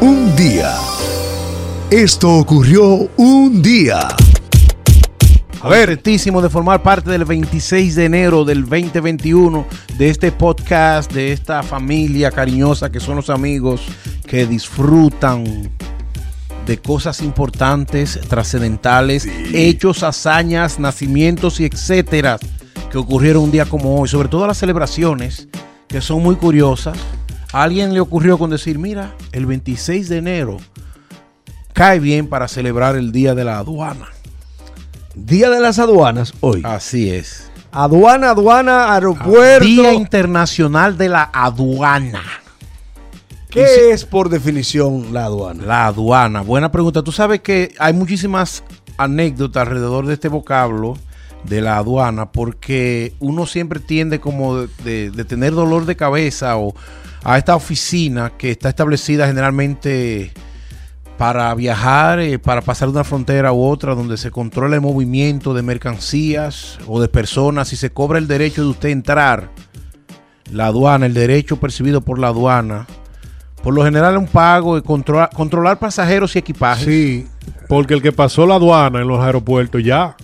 Un día. Esto ocurrió un día. A ver, contentísimo de formar parte del 26 de enero del 2021 de este podcast, de esta familia cariñosa que son los amigos que disfrutan de cosas importantes, trascendentales, hechos, hazañas, nacimientos y etcétera que ocurrieron un día como hoy, sobre todo las celebraciones que son muy curiosas. A alguien le ocurrió con decir, mira, el 26 de enero cae bien para celebrar el Día de la Aduana. Día de las aduanas hoy. Así es. Aduana, aduana, aeropuerto. Día Internacional de la Aduana. ¿Qué es por definición la aduana? La aduana. Buena pregunta. Tú sabes que hay muchísimas anécdotas alrededor de este vocablo de la aduana porque uno siempre tiende como de, de- de tener dolor de cabeza o a esta oficina que está establecida generalmente para viajar, eh, para pasar de una frontera u otra, donde se controla el movimiento de mercancías o de personas y se cobra el derecho de usted entrar. La aduana, el derecho percibido por la aduana. Por lo general un pago de controlar, controlar pasajeros y equipajes. Sí, porque el que pasó la aduana en los aeropuertos ya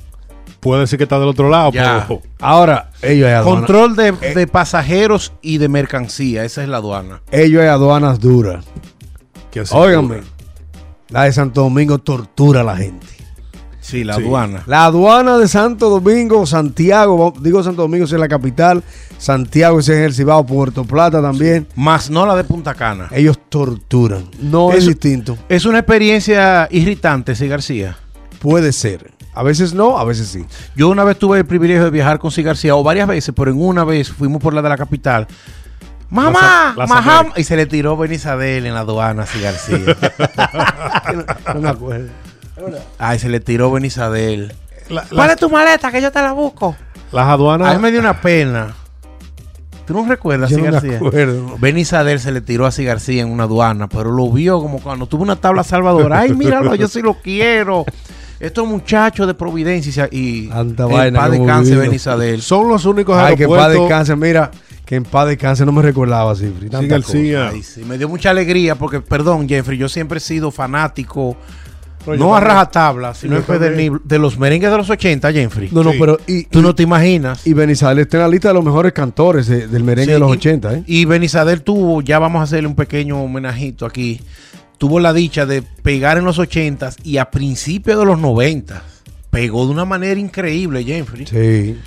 puede decir que está del otro lado. Ya. pero- Ahora, ellos hay aduanas. Control de, de pasajeros y de mercancía. Esa es la aduana. Ellos hay aduanas duras. Óigame, la de Santo Domingo tortura a la gente. Sí, la Sí. aduana. La aduana de Santo Domingo, Santiago, digo Santo Domingo si es la capital, Santiago si es el Cibao, Puerto Plata también. Más no la de Punta Cana. Ellos torturan. No es distinto. Es una experiencia irritante, sí, García. Puede ser. A veces no, a veces sí. Yo una vez tuve el privilegio de viajar con Sí García, o varias veces, pero en una vez fuimos por la de la capital. ¡Mamá! Américas. Y se le tiró Benizadel en la aduana, García. No me acuerdo. Ay, se le tiró Benizadel. La- ¿Cuál las, es tu maleta? Que yo te la busco. las A aduanas. mí me dio una pena. ¿Tú no recuerdas, Yo sí no me García? acuerdo. Benny Sadel se le tiró a C. García en una aduana, pero lo vio como cuando tuvo una tabla salvadora. Ay, míralo, yo sí lo quiero. Estos muchachos de Providencia y Tanta en vaina paz descanse vivido. Benny Sadel. Son los únicos Ay, que en paz descanse. Mira, que en paz descanse. No me recordaba así. Sí, tanta García. Ay, sí, me dio mucha alegría porque, perdón, Jeffrey, yo siempre he sido fanático, Pero no a rajatabla, sino en también. de, de los merengues de los 80, Jeffrey. No, no, Sí. pero. Y, Tú y- no te imaginas. Y Benizales está en la lista de los mejores cantores de- del merengue Sí, de los y- 80, ¿eh? Y Benizadel tuvo, ya vamos a hacerle un pequeño homenajito aquí, tuvo la dicha de pegar en los 80s y a principios de los 90 pegó de una manera increíble, Jeffrey. Sí.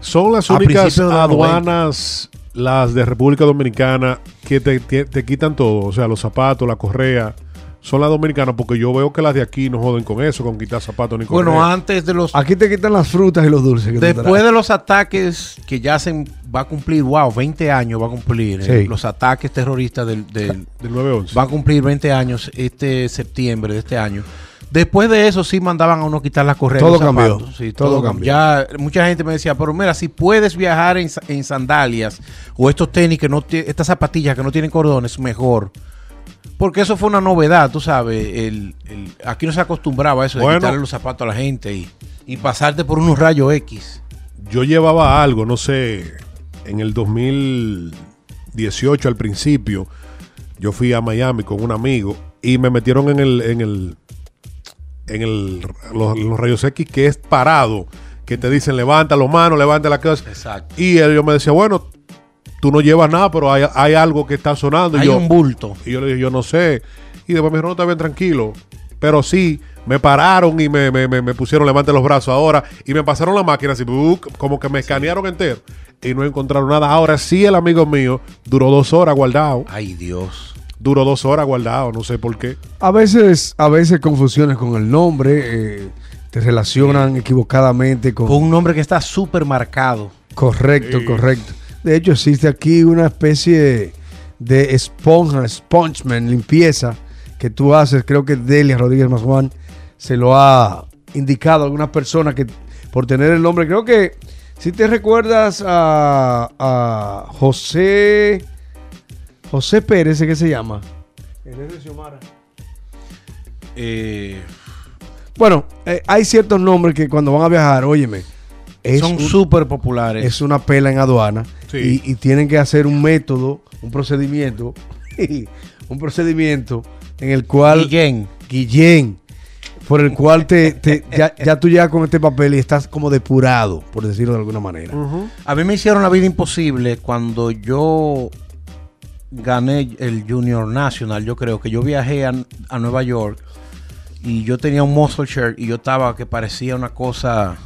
Son las A únicas aduanas, las de República Dominicana, que te, te- te quitan todo. O sea, los zapatos, la correa. Son las dominicanas, porque yo veo que las de aquí no joden con eso, con quitar zapatos ni correa. Bueno, antes de los... Aquí te quitan las frutas y los dulces. que Después de los ataques que ya se va a cumplir, wow, 20 años va a cumplir, eh, Sí. los ataques terroristas del, del- Del 911. va a cumplir 20 años este septiembre de este año. Después de eso sí mandaban a uno quitar la correa. de Todo cambió. Sí, Todo todo, cambió. Ya mucha gente me decía, pero mira, si puedes viajar en, en sandalias o estos tenis que no estas zapatillas que no tienen cordones, mejor. Porque eso fue una novedad, tú sabes. El, el- aquí no se acostumbraba a eso de Bueno. quitarle los zapatos a la gente y, y pasarte por unos rayos X. Yo llevaba algo, no sé, en el 2018 al principio, yo fui a Miami con un amigo y me metieron en el, en el, en el, los, los rayos X que es parado, que te dicen levanta los manos, levanta la cosa. Exacto. Y él yo me decía, bueno, tú no llevas nada, pero hay, hay algo que está sonando. Hay y yo, un bulto. y yo le dije, yo no sé. Y después me dijeron, no, está bien, tranquilo. Pero sí, me pararon y me, me, me- me pusieron, levante los brazos ahora. Y me pasaron la máquina así, como que me escanearon entero. Y no encontraron nada. Ahora sí, el amigo mío duró dos horas guardado. Ay, Dios. Duró dos horas guardado, no sé por qué. A veces, a veces confusiones con el nombre, eh, te relacionan equivocadamente con... Con un nombre que está súper marcado. Correcto, Sí. correcto. De hecho, existe aquí una especie de, de esponja, spongeman, limpieza, que tú haces, creo que Delia Rodríguez Mazjuán se lo ha indicado a algunas personas que por tener el nombre, creo que si te recuerdas a, a José, José Pérez, ¿qué se llama? Eh, Bueno, eh, hay ciertos nombres que cuando van a viajar, óyeme, es son súper populares. es una pela en aduana Sí. y, y tienen que hacer un método, un procedimiento, un procedimiento en el cual... Guillén. Guillén, por el cual te, te- ya, ya tú llegas con este papel y estás como depurado, por decirlo de alguna manera. A mí me hicieron la vida imposible cuando yo gané el Junior National. Yo creo que yo viajé a, a Nueva York y yo tenía un muscle shirt y yo estaba que parecía una cosa.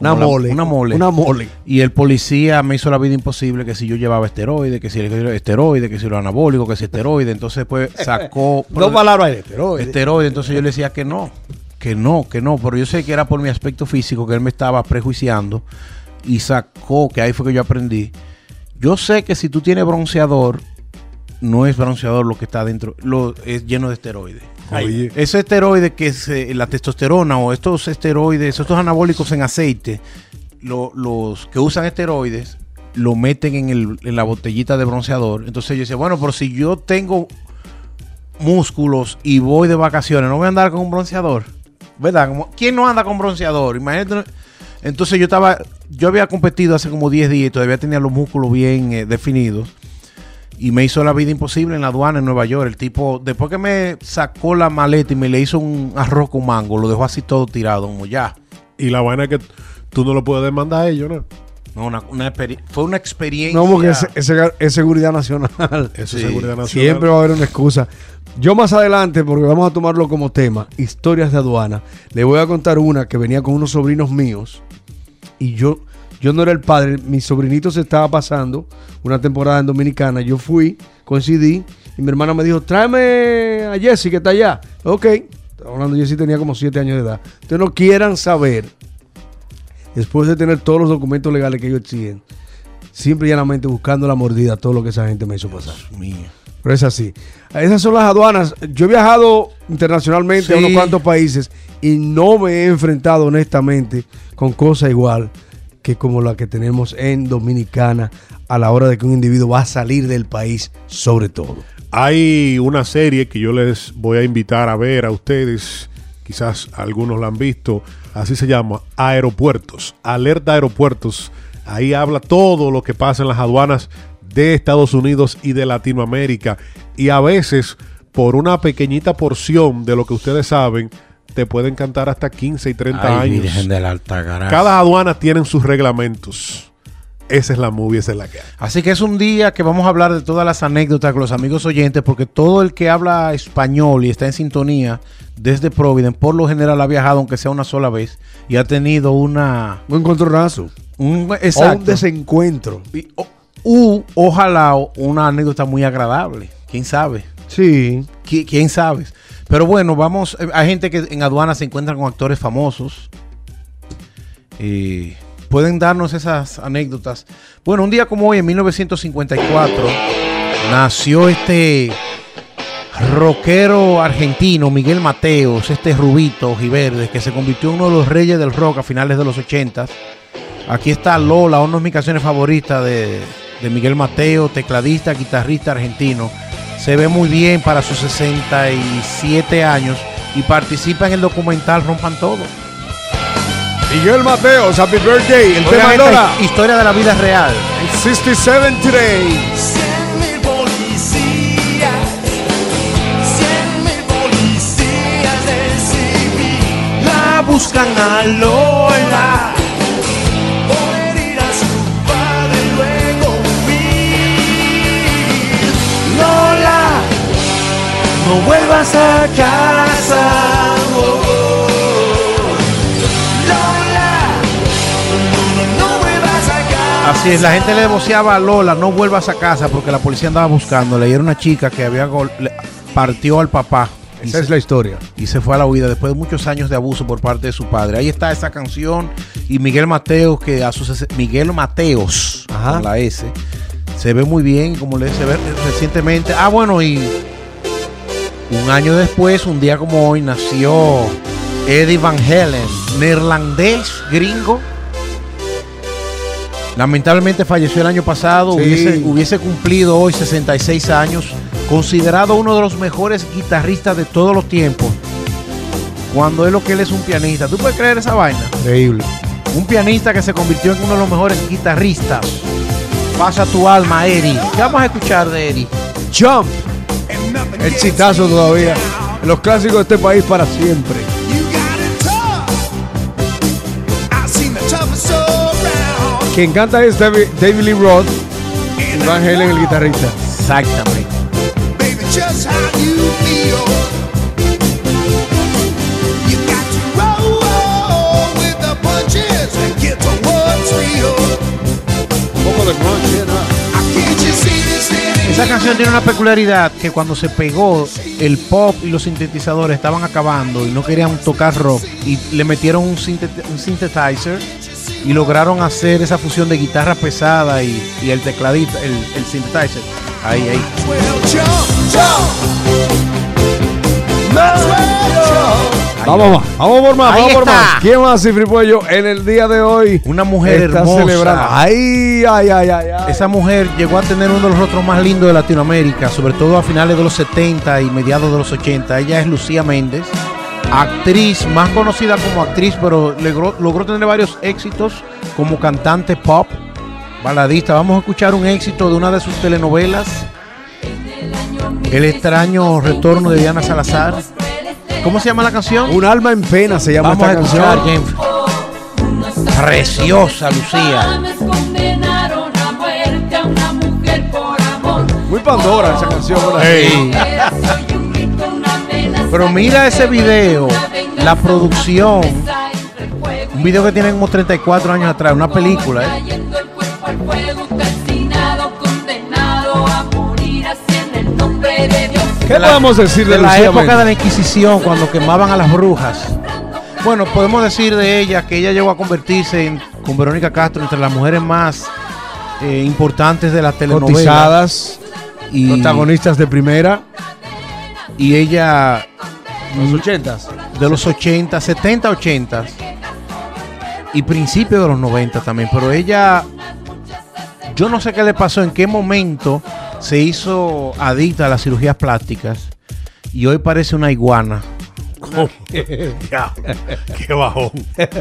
Una la- mole. Una mole. Una mole. Y el policía me hizo la vida imposible que si yo llevaba esteroides, que si el esteroide, que si lo anabólico, que si esteroide. Entonces, pues sacó. Dos palabras pero... esteroide. Entonces yo le decía que no, que no, que no. Pero yo sé que era por mi aspecto físico que él me estaba prejuiciando y sacó, que ahí fue que yo aprendí. Yo sé que si tú tienes bronceador, no es bronceador lo que está dentro, lo, es lleno de esteroides. Oye. Ese esteroide que es eh, la testosterona o estos esteroides, estos anabólicos en aceite, lo- los que usan esteroides, lo meten en, la botellita de bronceador. Entonces yo decía, bueno, pero si yo tengo músculos y voy de vacaciones, no voy a andar con un bronceador. ¿Verdad? ¿Quién no anda con bronceador? Imagínate. Entonces yo estaba, yo había competido hace como 10 días y todavía tenía los músculos bien eh, definidos. Y me hizo la vida imposible en la aduana en Nueva York. El tipo, después que me sacó la maleta y me le hizo un arroz con mango, lo dejó así todo tirado, como ya. Y la vaina es que tú no lo puedes demandar a ellos, ¿no? No, una, una fue una experiencia. No, porque es, es- es seguridad nacional. Eso Sí. es seguridad nacional. Siempre va a haber una excusa. Yo más adelante, porque vamos a tomarlo como tema, historias de aduana, le voy a contar una que venía con unos sobrinos míos y yo, yo no era el padre, mi sobrinito se estaba pasando una temporada en Dominicana, yo fui, coincidí y mi hermana me dijo, tráeme a Jesse que está allá. Ok, estaba hablando, Jesse tenía como 7 años de edad. Ustedes no quieran saber, después de tener todos los documentos legales que ellos exigen, simple y llanamente buscando la mordida, todo lo que esa gente me hizo pasar. Dios mío. Pero es así. Esas son las aduanas. Yo he viajado internacionalmente a unos cuantos países y no me he enfrentado honestamente con cosa igual que como la que tenemos en Dominicana a la hora de que un individuo va a salir del país, sobre todo. Hay una serie que yo les voy a invitar a ver a ustedes, quizás algunos la han visto, así se llama, Aeropuertos, Alerta Aeropuertos. Ahí habla todo lo que pasa en las aduanas de Estados Unidos y de Latinoamérica. Y a veces, por una pequeñita porción de lo que ustedes saben, te pueden cantar hasta 15 y 30 Ay, años. Virgen de la Altagracia. Cada aduana tiene sus reglamentos. Esa es la movie, esa es la que hay. Así que es un día que vamos a hablar de todas las anécdotas con los amigos oyentes, porque todo el que habla español y está en sintonía desde Providence, por lo general ha viajado, aunque sea una sola vez, y ha tenido una. Un encontronazo. Un, O exacto. un desencuentro. Y- o- u, ojalá una anécdota muy agradable. ¿Quién sabe? Sí. ¿Qui- ¿Quién sabe? Pero bueno, vamos. eh, Hay gente que en aduana se encuentran con actores famosos. Eh, Pueden darnos esas anécdotas. Bueno, un día como hoy, en 1954, nació este rockero argentino, Miguel Mateos, este rubito ojiverde, que se convirtió en uno de los reyes del rock a finales de los 80. Aquí está Lola, una de mis canciones favoritas de, de Miguel Mateo, tecladista, guitarrista argentino. Se ve muy bien para sus 67 años y participa en el documental Rompan Todo. Miguel Mateos, happy birthday. El Oigan tema historia de la vida real. 67 today. Buscan a Lola. No vuelvas a casa. Oh, Lola, no, no, no vuelvas a casa. Así es, la gente le voceaba a Lola, no vuelvas a casa porque la policía andaba buscándola y era una chica que había le- partió al papá Esa se, es la historia. y se fue a la huida después de muchos años de abuso por parte de su padre. Ahí está esa canción y Miguel Mateos que a sus Miguel Mateos Ajá. con la S se ve muy bien como le se ve recientemente. Ah, bueno, y un año después, un día como hoy nació Eddie Van Halen, neerlandés, gringo. Lamentablemente falleció el año pasado, Sí. hubiese, hubiese cumplido hoy 66 años, considerado uno de los mejores guitarristas de todos los tiempos. Cuando es lo que él es un pianista. ¿Tú puedes creer esa vaina? Increíble. Un pianista que se convirtió en uno de los mejores guitarristas. Pasa tu alma, Eddie. ¿Qué vamos a escuchar de Eddie? Jump. Nothing Exitazo todavía. Los clásicos de este país para siempre. Quien canta es David, David Lee Roth y Van Halen, el guitarrista. Exactamente. Tiene una peculiaridad que cuando se pegó, el pop y los sintetizadores estaban acabando y no querían tocar rock y le metieron un, un synthesizer y lograron hacer esa fusión de guitarra pesada y, y el tecladito, el, el synthesizer. Ahí, ahí. Vamos más, vamos por más, Ahí vamos por está. más. ¿Quién más, Cifri Puello, en el día de hoy? Una mujer está hermosa. celebrando. Ay, ay, ay, ay, ay. Esa mujer llegó a tener uno de los rostros más lindos de Latinoamérica, sobre todo a finales de los 70 y mediados de los 80. Ella es Lucía Méndez, actriz, más conocida como actriz, pero logró, logró tener varios éxitos como cantante pop, baladista. Vamos a escuchar un éxito de una de sus telenovelas, El extraño retorno de Diana Salazar. ¿Cómo se llama la canción? Un alma en pena se llama Vamos a esta escuchar, canción. James. Preciosa, Lucía. Muy Pandora esa canción. ¿verdad? Ey. Soy un grito, una amenaza. Pero mira ese video, la producción, un video que tiene como 34 años atrás, una película, ¿eh? Nombre de. ¿Qué podemos decir de, de la Lucía época Méndez? de la Inquisición, cuando quemaban a las brujas. Bueno, podemos decir de ella que ella llegó a convertirse en, con Verónica Castro entre las mujeres más eh, importantes de la telenovela. Cotizadas, y, protagonistas de primera. y ella Los ochentas. de los 80, 70, 80 y principios de los 90 también, pero ella yo no sé qué le pasó, en qué momento se hizo adicta a las cirugías plásticas y hoy parece una iguana. Ya, qué bajón.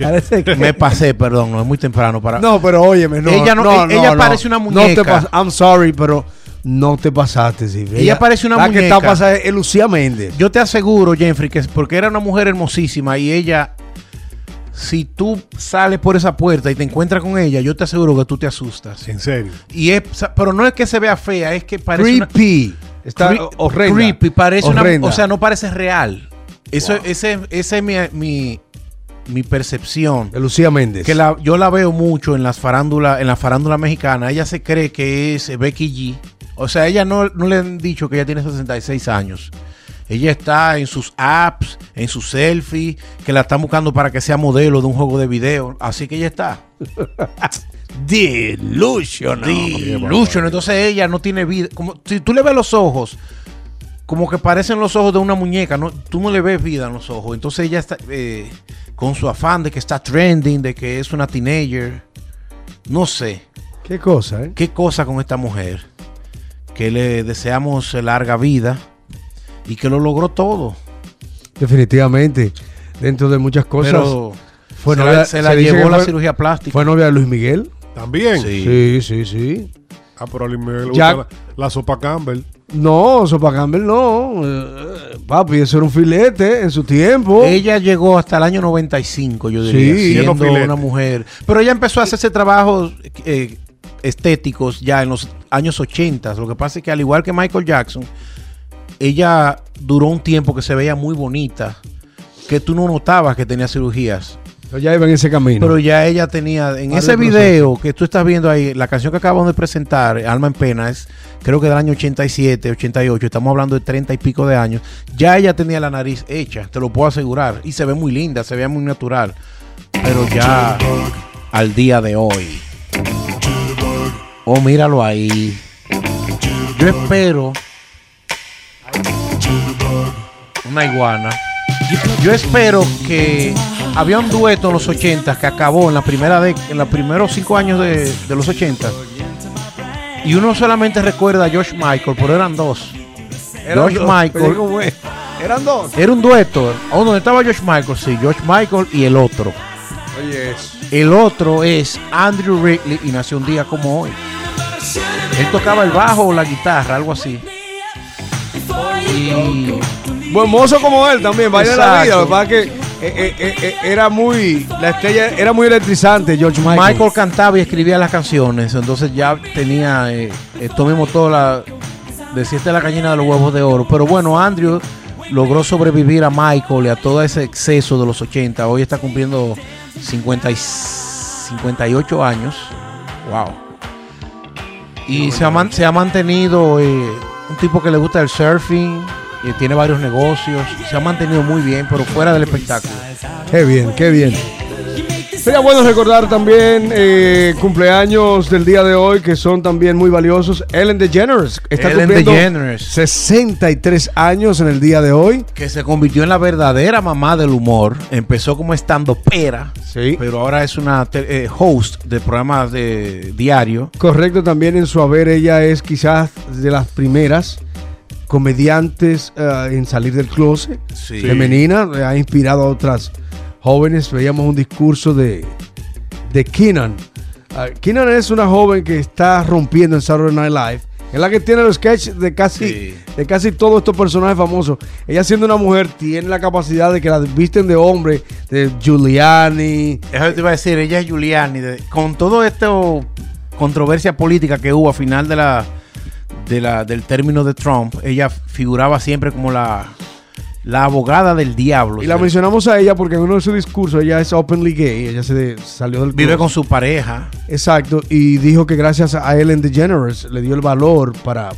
Parece que- Me pasé, perdón, no es muy temprano para No, pero óyeme, no. Ella no- no, ella no, parece una No muñeca. te pas- I'm sorry, pero no te pasaste, sí. Ella parece una la que muñeca. está pasada es Lucía Méndez. Yo te aseguro, Jeffrey, que porque era una mujer hermosísima y ella, si tú sales por esa puerta y te encuentras con ella, yo te aseguro que tú te asustas. En serio. Y es, pero no es que se vea fea, es que parece una, Creepy. Está Cre- horrenda. creepy, parece una, o sea, no parece real. Eso, ese, esa es mi, mi, mi percepción. de Lucía Méndez. Que la, yo la veo mucho en las farándulas, en la farándula mexicana. Ella se cree que es Becky G. O sea, ella no, no le han dicho que ella tiene 66 años. Ella está en sus apps, en sus selfies, que la están buscando para que sea modelo de un juego de video. Así que ella está. Delusional. Delusional. Entonces ella no tiene vida. Como, si tú le ves los ojos, como que parecen los ojos de una muñeca. No, tú no le ves vida en los ojos. Entonces ella está eh, con su afán de que está trending, de que es una teenager. No sé. Qué cosa, ¿eh? ¿Qué cosa con esta mujer? Que le deseamos larga vida y que lo logró todo. Definitivamente. Dentro de muchas cosas. Pero fue se novia- la, se la se llevó la fue- cirugía plástica. fue novia de Luis Miguel. También. Sí. Sí, sí, sí. Ah, pero a Luis Miguel le Ya- gusta la, la sopa Campbell. No, Sopa Campbell no. Eh, papi, eso era un filete en su tiempo. Ella llegó hasta el año 95, yo diría, Sí. siendo filete. una mujer. Pero ella empezó a hacerse trabajos eh, estéticos ya en los años 80. Lo que pasa es que al igual que Michael Jackson, ella duró un tiempo que se veía muy bonita, que tú no notabas que tenía cirugías. Pero ya iba en ese camino. Pero ya ella tenía, en ese video que tú estás viendo ahí, la canción que acabamos de presentar, Alma en Pena, es creo que del año 87, 88, estamos hablando de 30 y pico de años, ya ella tenía la nariz hecha, te lo puedo asegurar, y se ve muy linda, se ve muy natural, pero ya al día de hoy, oh míralo ahí, yo espero una iguana. Yo espero que había un dueto en los 80 que acabó en la primera de, en los primeros cinco años de, de los 80 y uno solamente recuerda a George Michael, pero eran dos. George Michael Eran dos. era un dueto. ¿O donde estaba George Michael? Sí, George Michael y el otro. Oye, El otro es Andrew Ridley y nació un día como hoy. Él tocaba el bajo o la guitarra, algo así. Y Buen mozo como él también, baila la vida. Lo que pasa es que eh, eh, eh, era muy, la estrella era muy electrizante, George Michael. Michael, cantaba y escribía las canciones, entonces ya tenía esto mismo todo la decirte la cañina de los huevos de oro. Pero bueno, Andrew logró sobrevivir a Michael y a todo ese exceso de los 80. Hoy está cumpliendo 50 y 58 años. Wow. Y se ha, man- se ha mantenido un tipo que le gusta el surfing, y tiene varios negocios, se ha mantenido muy bien, pero fuera del espectáculo. Qué bien, qué bien. Sería bueno recordar también eh, cumpleaños del día de hoy que son también muy valiosos. Ellen DeGeneres está Ellen cumpliendo DeGeneres. 63 años en el día de hoy. que se convirtió en la verdadera mamá del humor. Empezó como estando pera, Sí. pero ahora es una eh, host de programas de diario. Correcto, también en su haber ella es quizás de las primeras comediantes eh, en salir del closet Sí. femenina. Ha inspirado a otras jóvenes. Veíamos un discurso de, de Keenan. Ah, Keenan es una joven que está rompiendo en Saturday Night Live. Es la que tiene los sketches de casi, Sí. de casi todos estos personajes famosos. Ella siendo una mujer tiene la capacidad de que la visten de hombre, de Giuliani. Eso te iba a decir, ella es Giuliani. de- con todo esto controversia política que hubo a final de la, de la del término de Trump, ella figuraba siempre como la, la abogada del diablo. Y la mencionamos a ella porque en uno de sus discursos ella es openly gay. Ella se salió del Vive con su pareja. Exacto, y dijo que gracias a Ellen DeGeneres le dio el valor para,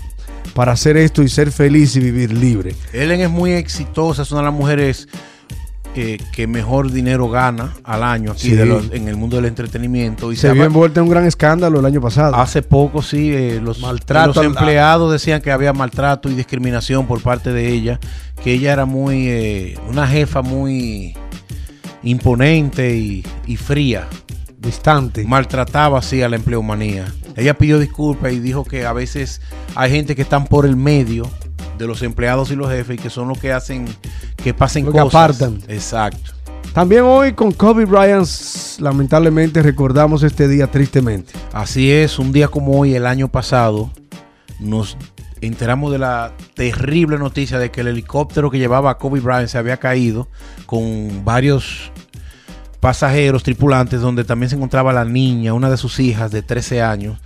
para hacer esto y ser feliz y vivir libre. Ellen es muy exitosa, es una de las mujeres eh, que mejor dinero gana al año aquí Sí. de los- en el mundo del entretenimiento. Y Se se vio envuelta en un gran escándalo el año pasado. Hace poco, sí, eh, los, Maltrato los al- empleados decían que había maltrato y discriminación por parte de ella, que ella era muy, eh, una jefa muy imponente y, y fría, Distante. maltrataba así a la empleomanía. Ella pidió disculpas y dijo que a veces hay gente que están por el medio de los empleados y los jefes que son los que hacen que pasen Lo que cosas. apartan. Exacto. También hoy con Kobe Bryant, lamentablemente recordamos este día tristemente. Así es, un día como hoy, el año pasado, nos enteramos de la terrible noticia de que el helicóptero que llevaba a Kobe Bryant se había caído con varios pasajeros, tripulantes, donde también se encontraba la niña, una de sus hijas de 13 años.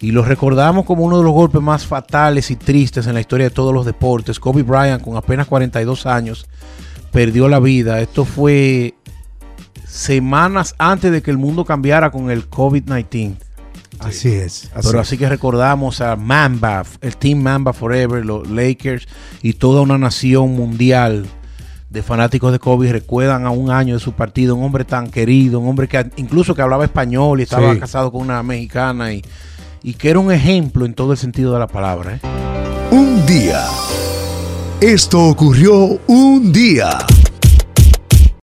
Y lo recordamos como uno de los golpes más fatales y tristes en la historia de todos los deportes. Kobe Bryant, con apenas 42 años, perdió la vida. Esto fue semanas antes de que el mundo cambiara con el COVID-19. Así es. así Pero es. así que recordamos a Mamba, el Team Mamba Forever, los Lakers y toda una nación mundial de fanáticos de Kobe recuerdan a un año de su partido, un hombre tan querido, un hombre que incluso que hablaba español y estaba Sí. casado con una mexicana y, y que era un ejemplo en todo el sentido de la palabra. ¿eh? Un día. Esto ocurrió un día.